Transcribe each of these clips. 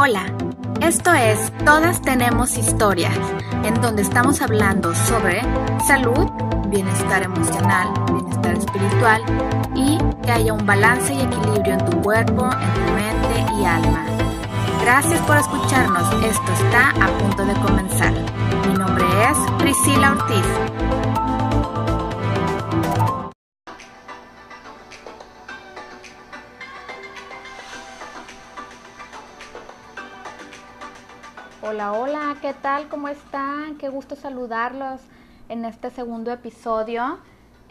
Hola, esto es Todas tenemos historias, en donde estamos hablando sobre salud, bienestar emocional, bienestar espiritual y que haya un balance y equilibrio en tu cuerpo, en tu mente y alma. Gracias por escucharnos, esto está a punto de comenzar. Mi nombre es Priscila Ortiz. Hola, hola, ¿qué tal? ¿Cómo están? Qué gusto saludarlos en este segundo episodio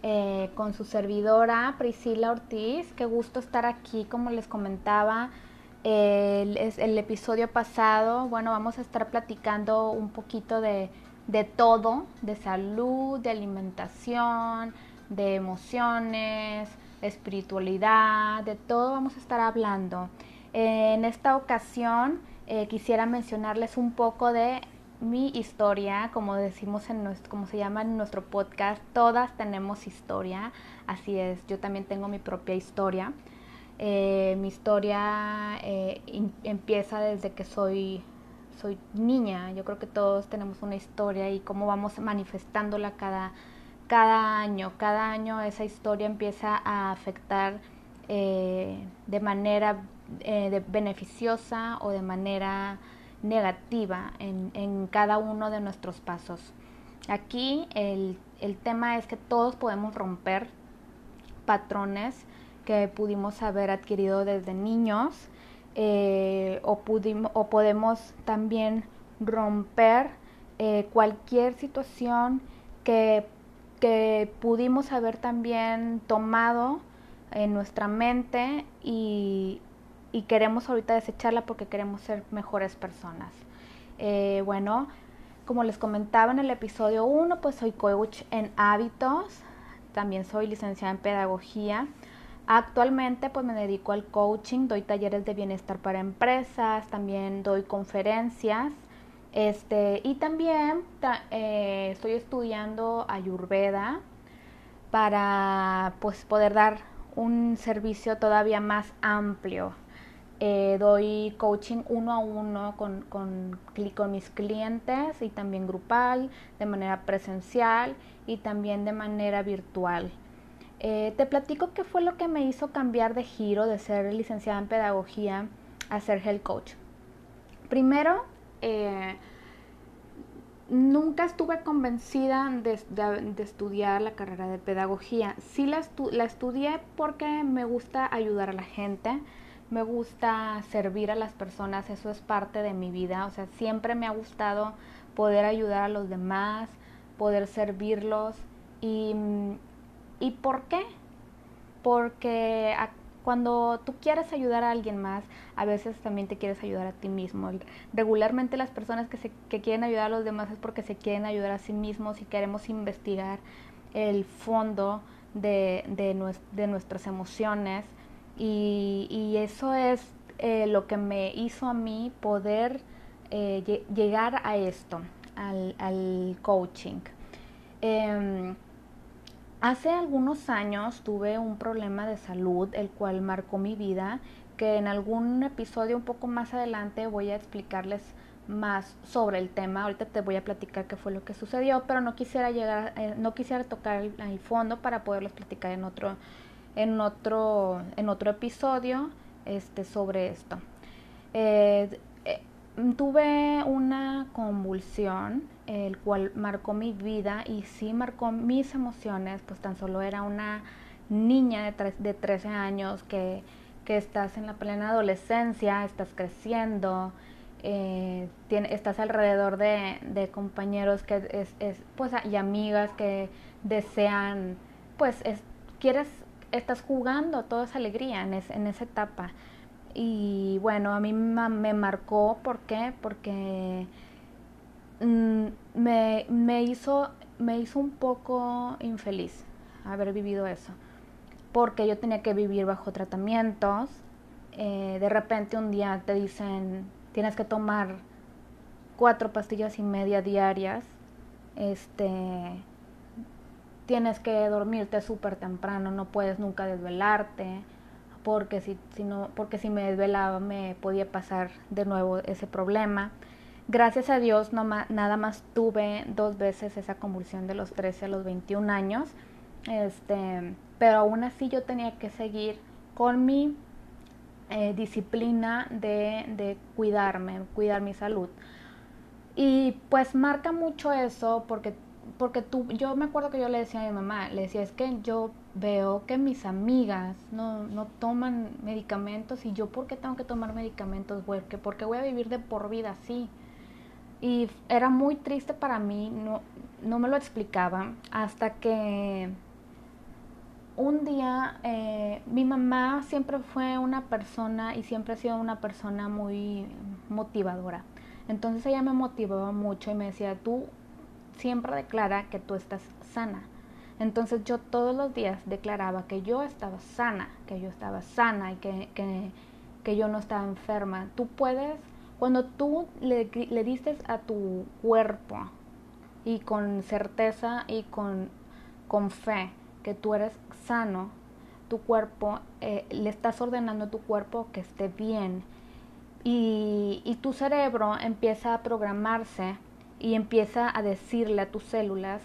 eh, con su servidora Priscila Ortiz. Qué gusto estar aquí, como les comentaba el, episodio pasado. Bueno, vamos a estar platicando un poquito de, de todo, de salud, de alimentación, de emociones, de espiritualidad, de todo vamos a estar hablando. En esta ocasión eh, quisiera mencionarles un poco de mi historia, como decimos en nuestro, como se llama en nuestro podcast, todas tenemos historia, así es, yo también tengo mi propia historia. Eh, mi historia eh, empieza desde que soy, soy niña, yo creo que todos tenemos una historia y cómo vamos manifestándola cada, cada año, cada año esa historia empieza a afectar de manera eh, de beneficiosa o de manera negativa en, en, cada uno de nuestros pasos. Aquí el, el, tema es que todos podemos romper patrones que pudimos haber adquirido desde niños eh, o, o podemos también romper eh, cualquier situación que, que pudimos haber también tomado en nuestra mente y, y queremos ahorita desecharla porque queremos ser mejores personas. Eh, bueno, como les comentaba en el episodio 1, pues soy coach en hábitos, también soy licenciada en pedagogía. Actualmente pues me dedico al coaching, doy talleres de bienestar para empresas, también doy conferencias. Este, y también eh, estoy estudiando Ayurveda para pues poder dar un servicio todavía más amplio eh, doy coaching uno a uno con, con, mis clientes y también grupal, de manera presencial y también de manera virtual. Eh, te platico qué fue lo que me hizo cambiar de giro de ser licenciada en pedagogía a ser health coach. Primero, eh, nunca estuve convencida de, de, estudiar la carrera de pedagogía. Sí la, la estudié porque me gusta ayudar a la gente me gusta servir a las personas, eso es parte de mi vida, o sea, siempre me ha gustado poder ayudar a los demás, poder servirlos. ¿Y, ¿y por qué? Porque cuando tú quieres ayudar a alguien más, a veces también te quieres ayudar a ti mismo. Regularmente las personas que, se, que quieren ayudar a los demás es porque se quieren ayudar a sí mismos y queremos investigar el fondo de, de, de nuestras emociones y, eso es eh, lo que me hizo a mí poder eh, llegar a esto, al, coaching. Em, hace algunos años tuve un problema de salud, el cual marcó mi vida, que en algún episodio un poco más adelante voy a explicarles más sobre el tema. Ahorita te voy a platicar qué fue lo que sucedió, pero no quisiera llegar, eh, no quisiera tocar el, el, fondo para poderles platicar en otro en otro, en otro episodio este, sobre esto. Eh, eh, tuve una convulsión, el cual marcó mi vida y sí marcó mis emociones, pues tan solo era una niña de, de 13 años que, que, estás en la plena adolescencia, estás creciendo, eh, estás alrededor de, de compañeros que es, es, pues, y amigas que desean, pues es, quieres estás jugando, toda esa alegría en, en esa etapa. Y bueno, a mí me marcó, ¿por qué? Porque mm, me, me, hizo, me hizo un poco infeliz haber vivido eso. Porque yo tenía que vivir bajo tratamientos. Eh, de repente un día te dicen, tienes que tomar cuatro pastillas y media diarias. Este, tienes que dormirte súper temprano, no puedes nunca desvelarte, porque si, si no, porque si me desvelaba me podía pasar de nuevo ese problema. Gracias a Dios nada más tuve dos veces esa convulsión de los 13 a los 21 años, este, pero aún así yo tenía que seguir con mi eh, disciplina de, de cuidarme, cuidar mi salud. Y pues marca mucho eso porque porque tú, yo me acuerdo que yo le decía a mi mamá, le decía, es que yo veo que mis amigas no, no toman medicamentos y yo, ¿por qué tengo que tomar medicamentos? Porque, porque voy a vivir de por vida así. Y era muy triste para mí, no, no me lo explicaba, hasta que un día eh, mi mamá siempre fue una persona y siempre ha sido una persona muy motivadora. Entonces ella me motivaba mucho y me decía, tú siempre declara que tú estás sana. Entonces yo todos los días declaraba que yo estaba sana, que yo estaba sana y que, que, yo no estaba enferma. Tú puedes, cuando tú le, le a tu cuerpo y con certeza y con, con fe que tú eres sano, tu cuerpo, eh, le estás ordenando a tu cuerpo que esté bien. Y, y tu cerebro empieza a programarse y empieza a decirle a tus células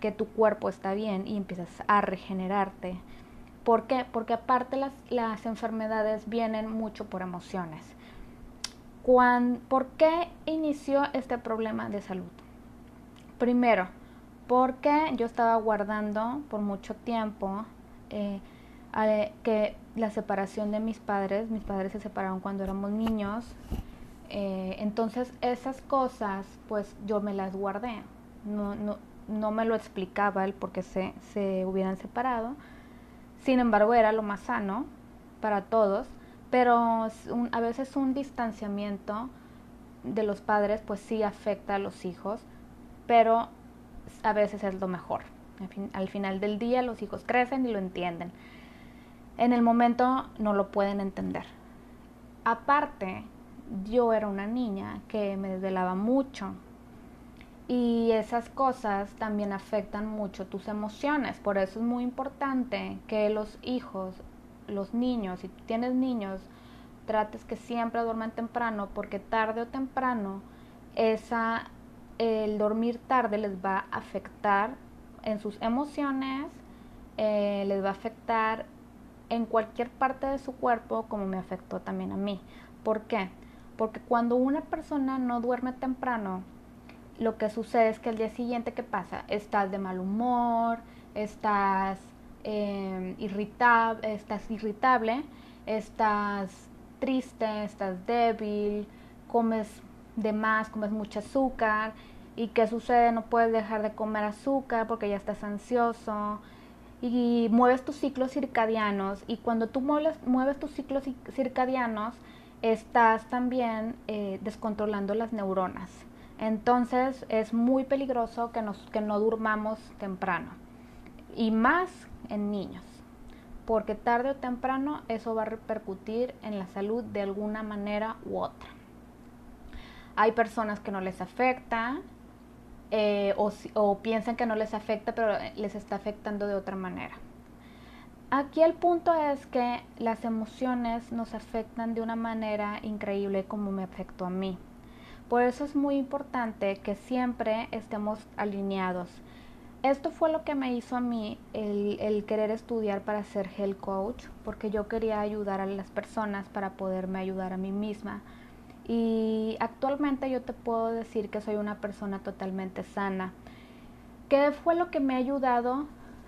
que tu cuerpo está bien y empiezas a regenerarte. ¿Por qué? Porque aparte las, las enfermedades vienen mucho por emociones. ¿Por qué inició este problema de salud? Primero, porque yo estaba guardando por mucho tiempo eh, que la separación de mis padres, mis padres se separaron cuando éramos niños, eh, entonces esas cosas, pues yo me las guardé. No, no, no me lo explicaba el por qué se, se hubieran separado. Sin embargo, era lo más sano para todos. Pero a veces un distanciamiento de los padres, pues sí afecta a los hijos. Pero a veces es lo mejor. al final del día los hijos crecen y lo entienden. En el momento no lo pueden entender. Aparte, yo era una niña que me desvelaba mucho y esas cosas también afectan mucho tus emociones. Por eso es muy importante que los hijos, los niños, si tienes niños, trates que siempre duerman temprano porque tarde o temprano esa, el dormir tarde les va a afectar en sus emociones, eh, les va a afectar en cualquier parte de su cuerpo como me afectó también a mí. ¿Por qué? Porque cuando una persona no duerme temprano, lo que sucede es que el día siguiente, ¿qué pasa? Estás de mal humor, estás, eh, estás irritable, estás triste, estás débil, comes de más, comes mucho azúcar. ¿Y qué sucede? No puedes dejar de comer azúcar porque ya estás ansioso y mueves tus ciclos circadianos. Y cuando tú mueves, mueves tus ciclos circadianos, estás también eh, descontrolando las neuronas. Entonces es muy peligroso que, nos, que no durmamos temprano. Y más en niños. Porque tarde o temprano eso va a repercutir en la salud de alguna manera u otra. Hay personas que no les afecta eh, o, o piensan que no les afecta, pero les está afectando de otra manera. Aquí el punto es que las emociones nos afectan de una manera increíble como me afectó a mí. Por eso es muy importante que siempre estemos alineados. Esto fue lo que me hizo a mí el, querer estudiar para ser health coach, porque yo quería ayudar a las personas para poderme ayudar a mí misma. Y actualmente yo te puedo decir que soy una persona totalmente sana. ¿Qué fue lo que me ha ayudado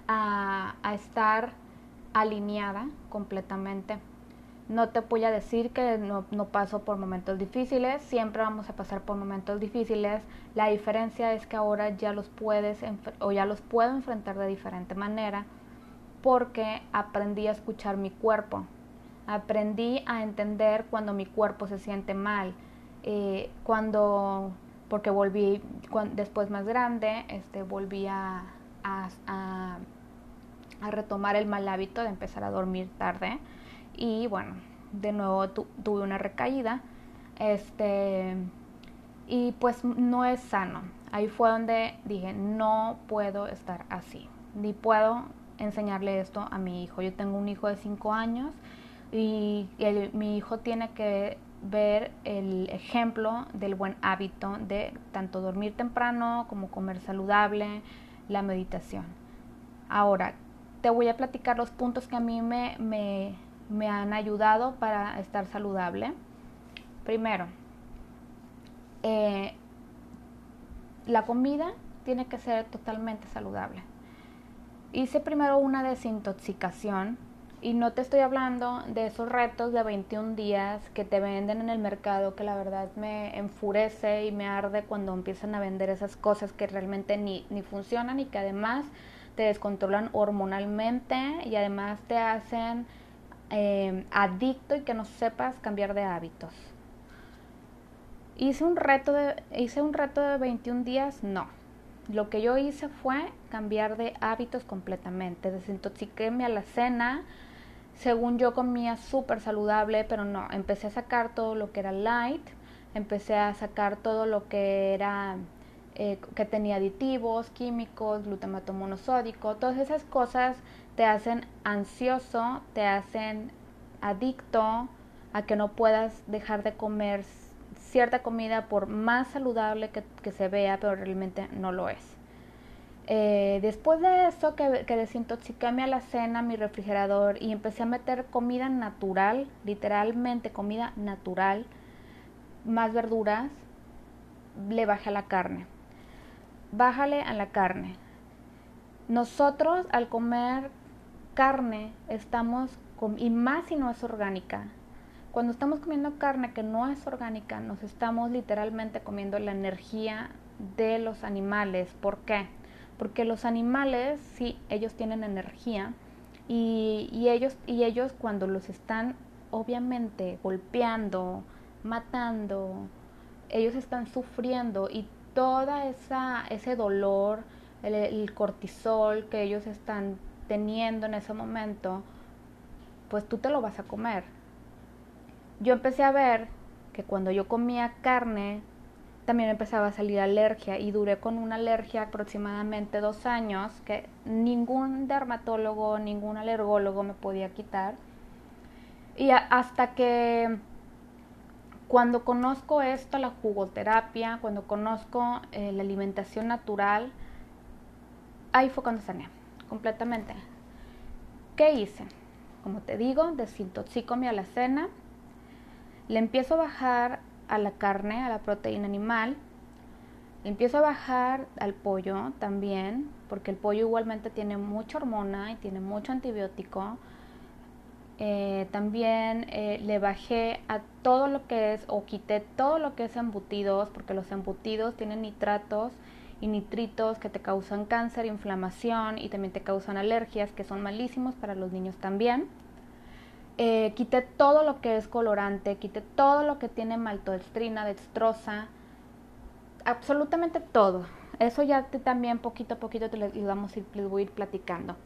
a, a estar alineada completamente. No te voy a decir que no, no, paso por momentos difíciles, siempre vamos a pasar por momentos difíciles. La diferencia es que ahora ya los puedes o ya los puedo enfrentar de diferente manera porque aprendí a escuchar mi cuerpo. Aprendí a entender cuando mi cuerpo se siente mal. Eh, cuando, porque volví después más grande, este, volví a a retomar el mal hábito de empezar a dormir tarde y bueno, de nuevo tuve una recaída. Este y pues no es sano. Ahí fue donde dije, no puedo estar así, ni puedo enseñarle esto a mi hijo. Yo tengo un hijo de 5 años y mi hijo tiene que ver el ejemplo del buen hábito de tanto dormir temprano como comer saludable, la meditación. Ahora, te voy a platicar los puntos que a mí me, me, han ayudado para estar saludable. Primero, eh, la comida tiene que ser totalmente saludable. Hice primero una desintoxicación y no te estoy hablando de esos retos de 21 días que te venden en el mercado, que la verdad me enfurece y me arde cuando empiezan a vender esas cosas que realmente ni, ni funcionan y que además te descontrolan hormonalmente y además te hacen eh, adicto y que no sepas cambiar de hábitos. Hice un reto de, hice un reto de 21 días, no. Lo que yo hice fue cambiar de hábitos completamente. Desintoxiqué mi alacena, según yo comía súper saludable, pero no, empecé a sacar todo lo que era light, empecé a sacar todo lo que era eh, que tenía aditivos, químicos, glutamato monosódico, todas esas cosas te hacen ansioso, te hacen adicto a que no puedas dejar de comer cierta comida por más saludable que se vea, pero realmente no lo es. Eh, después de eso, que, que desintoxiqué mi alacena, mi refrigerador y empecé a meter comida natural, literalmente comida natural, más verduras, le bajé a la carne. Bájale a la carne. Nosotros al comer carne estamos, y más si no es orgánica, cuando estamos comiendo carne que no es orgánica, nos estamos literalmente comiendo la energía de los animales. ¿Por qué? porque los animales, sí, ellos tienen energía y, ellos, y ellos cuando los están obviamente golpeando, matando, ellos están sufriendo y toda esa ese dolor, el, el, cortisol que ellos están teniendo en ese momento, pues tú te lo vas a comer. Yo empecé a ver que cuando yo comía carne también empezaba a salir alergia y duré con una alergia aproximadamente dos años que ningún dermatólogo, ningún alergólogo me podía quitar. Y hasta que cuando conozco esto, la jugoterapia, cuando conozco eh, la alimentación natural, ahí fue cuando sané completamente. ¿Qué hice? Como te digo, desintoxico mi alacena, le empiezo a bajar a la carne, a la proteína animal. Empiezo a bajar al pollo también, porque el pollo igualmente tiene mucha hormona y tiene mucho antibiótico. Eh, también eh, le bajé a todo lo que es, o quité todo lo que es embutidos, porque los embutidos tienen nitratos y nitritos que te causan cáncer, inflamación y también te causan alergias que son malísimos para los niños también. Eh, quité todo lo que es colorante, quité todo lo que tiene maltodextrina, dextrosa, absolutamente todo. Eso ya también poquito a poquito te les, vamos a ir, ir platicando.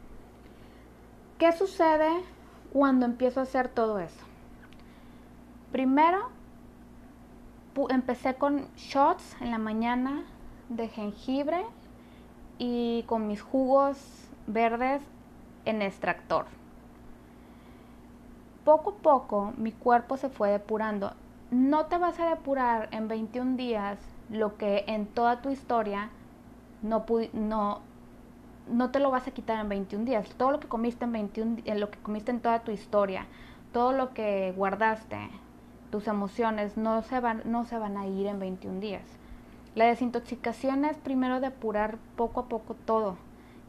¿Qué sucede cuando empiezo a hacer todo eso? Primero, empecé con shots en la mañana de jengibre y con mis jugos verdes en extractor poco a poco mi cuerpo se fue depurando. No te vas a depurar en 21 días lo que en toda tu historia no, no, no te lo vas a quitar en 21 días. Todo lo que comiste en 21 en lo que comiste en toda tu historia, todo lo que guardaste, tus emociones no se van no se van a ir en 21 días. La desintoxicación es primero depurar poco a poco todo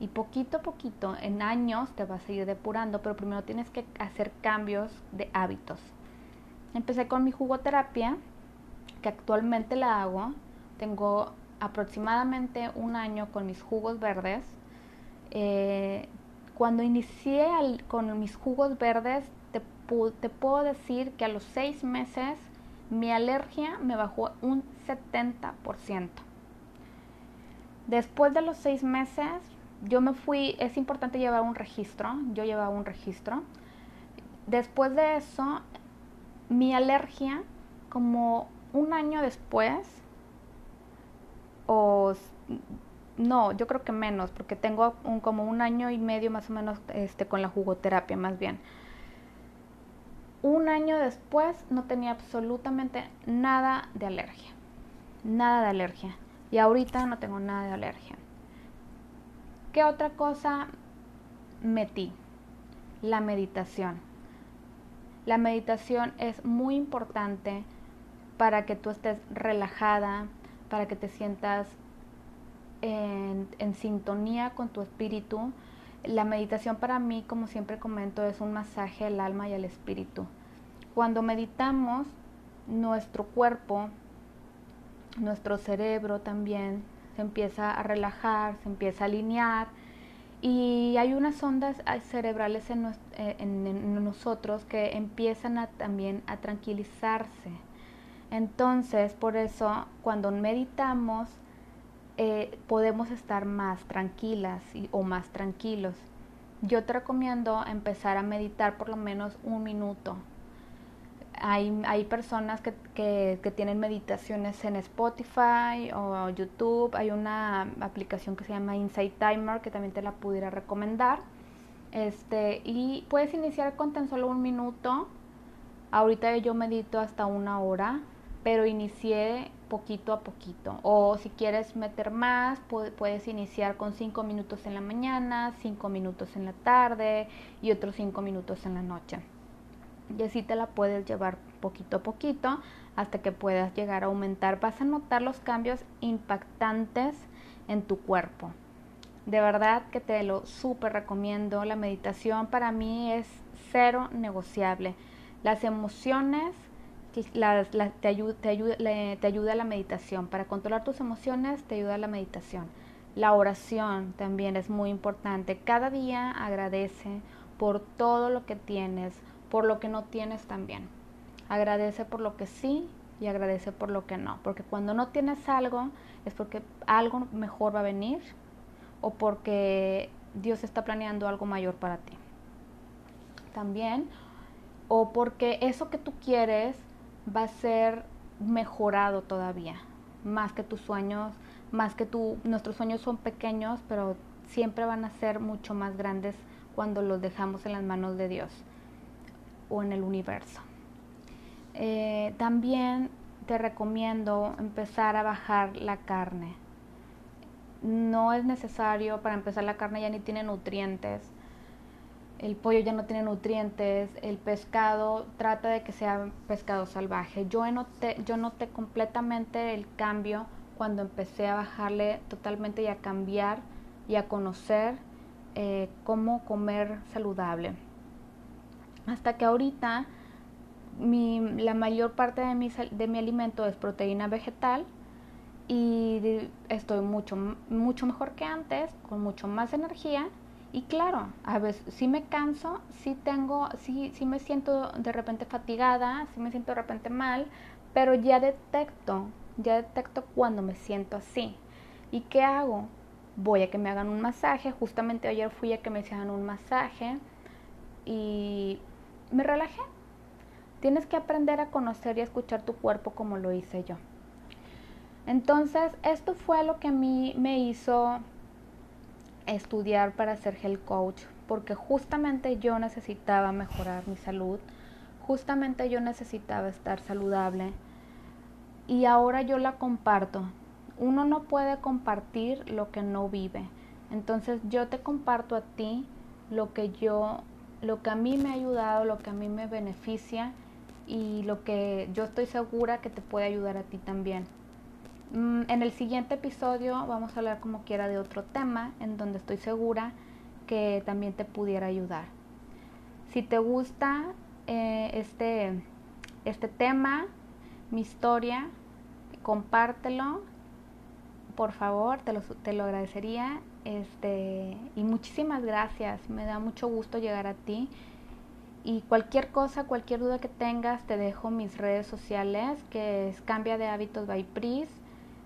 y poquito a poquito, en años, te vas a ir depurando, pero primero tienes que hacer cambios de hábitos. Empecé con mi jugoterapia, que actualmente la hago. Tengo aproximadamente un año con mis jugos verdes. Eh, cuando inicié con mis jugos verdes, te, te puedo decir que a los seis meses mi alergia me bajó un 70%. Después de los seis meses yo me fui, es importante llevar un registro, yo llevaba un registro. Después de eso, mi alergia, como un año después, o no, yo creo que menos, porque tengo como un año y medio más o menos este, con la jugoterapia, más bien. Un año después no tenía absolutamente nada de alergia. Nada de alergia. Y ahorita no tengo nada de alergia. ¿Qué otra cosa metí? La meditación. La meditación es muy importante para que tú estés relajada, para que te sientas en, sintonía con tu espíritu. La meditación para mí, como siempre comento, es un masaje al alma y al espíritu. Cuando meditamos, nuestro cuerpo, nuestro cerebro también se empieza a relajar, se empieza a alinear y hay unas ondas cerebrales en, eh, en, nosotros que empiezan a, también a tranquilizarse. Entonces, por eso, cuando meditamos, eh, podemos estar más tranquilas y, o más tranquilos. Yo te recomiendo empezar a meditar por lo menos un minuto hay, hay personas que, que, tienen meditaciones en Spotify o YouTube. Hay una aplicación que se llama Insight Timer que también te la pudiera recomendar. Este, y puedes iniciar con tan solo un minuto. Ahorita yo medito hasta una hora, pero inicié poquito a poquito. O si quieres meter más, puedes iniciar con cinco minutos en la mañana, cinco minutos en la tarde y otros cinco minutos en la noche y así te la puedes llevar poquito a poquito hasta que puedas llegar a aumentar. Vas a notar los cambios impactantes en tu cuerpo. De verdad que te lo súper recomiendo. La meditación para mí es cero negociable. Las emociones te, ayuda, te, te ayuda la meditación. Para controlar tus emociones te ayuda la meditación. La oración también es muy importante. Cada día agradece por todo lo que tienes, por lo que no tienes también. Agradece por lo que sí y agradece por lo que no. Porque cuando no tienes algo es porque algo mejor va a venir o porque Dios está planeando algo mayor para ti. También, o porque eso que tú quieres va a ser mejorado todavía, más que tus sueños, más que tú, nuestros sueños son pequeños, pero siempre van a ser mucho más grandes cuando los dejamos en las manos de Dios o en el universo. Eh, también te recomiendo empezar a bajar la carne. No es necesario, para empezar la carne ya ni tiene nutrientes. El pollo ya no tiene nutrientes, el pescado trata de que sea pescado salvaje. Yo noté, completamente el cambio cuando empecé a bajarle totalmente y a cambiar y a conocer eh, cómo comer saludable. Hasta que ahorita la mayor parte de mi, de mi alimento es proteína vegetal y estoy mucho, mucho mejor que antes, con mucho más energía. Y claro, a veces sí me canso, sí tengo, sí, sí me siento de repente fatigada, sí me siento de repente mal, pero ya detecto, ya detecto cuando me siento así. ¿Y qué hago? Voy a que me hagan un masaje, justamente ayer fui a que me hicieran un masaje y me relajé. Tienes que aprender a conocer y a escuchar tu cuerpo como lo hice yo. Entonces, esto fue lo que a mí me hizo estudiar para ser health coach, porque justamente yo necesitaba mejorar mi salud, justamente yo necesitaba estar saludable y ahora yo la comparto. Uno no puede compartir lo que no vive. Entonces yo te comparto a ti lo que yo lo que a mí me ha ayudado, lo que a mí me beneficia y lo que yo estoy segura que te puede ayudar a ti también. Mm, en el siguiente episodio vamos a hablar como quiera de otro tema en donde estoy segura que también te pudiera ayudar. Si te gusta eh, este, este tema, mi historia, compártelo, por favor, te lo, te lo agradecería este, y muchísimas gracias, me da mucho gusto llegar a ti. Y cualquier cosa, cualquier duda que tengas, te dejo mis redes sociales, que es Cambia de Hábitos by Pris.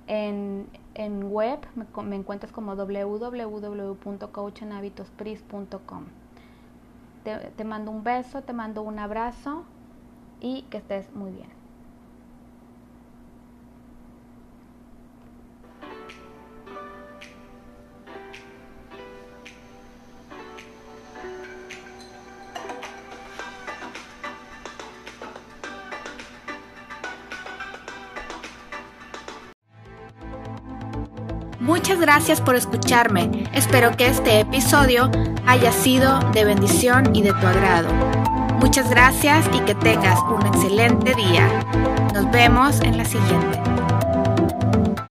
En, en web me, encuentras como www.coachenhabitospris.com. Te, te mando un beso, te mando un abrazo y que estés muy bien. Gracias por escucharme. Espero que este episodio haya sido de bendición y de tu agrado. Muchas gracias y que tengas un excelente día. Nos vemos en la siguiente.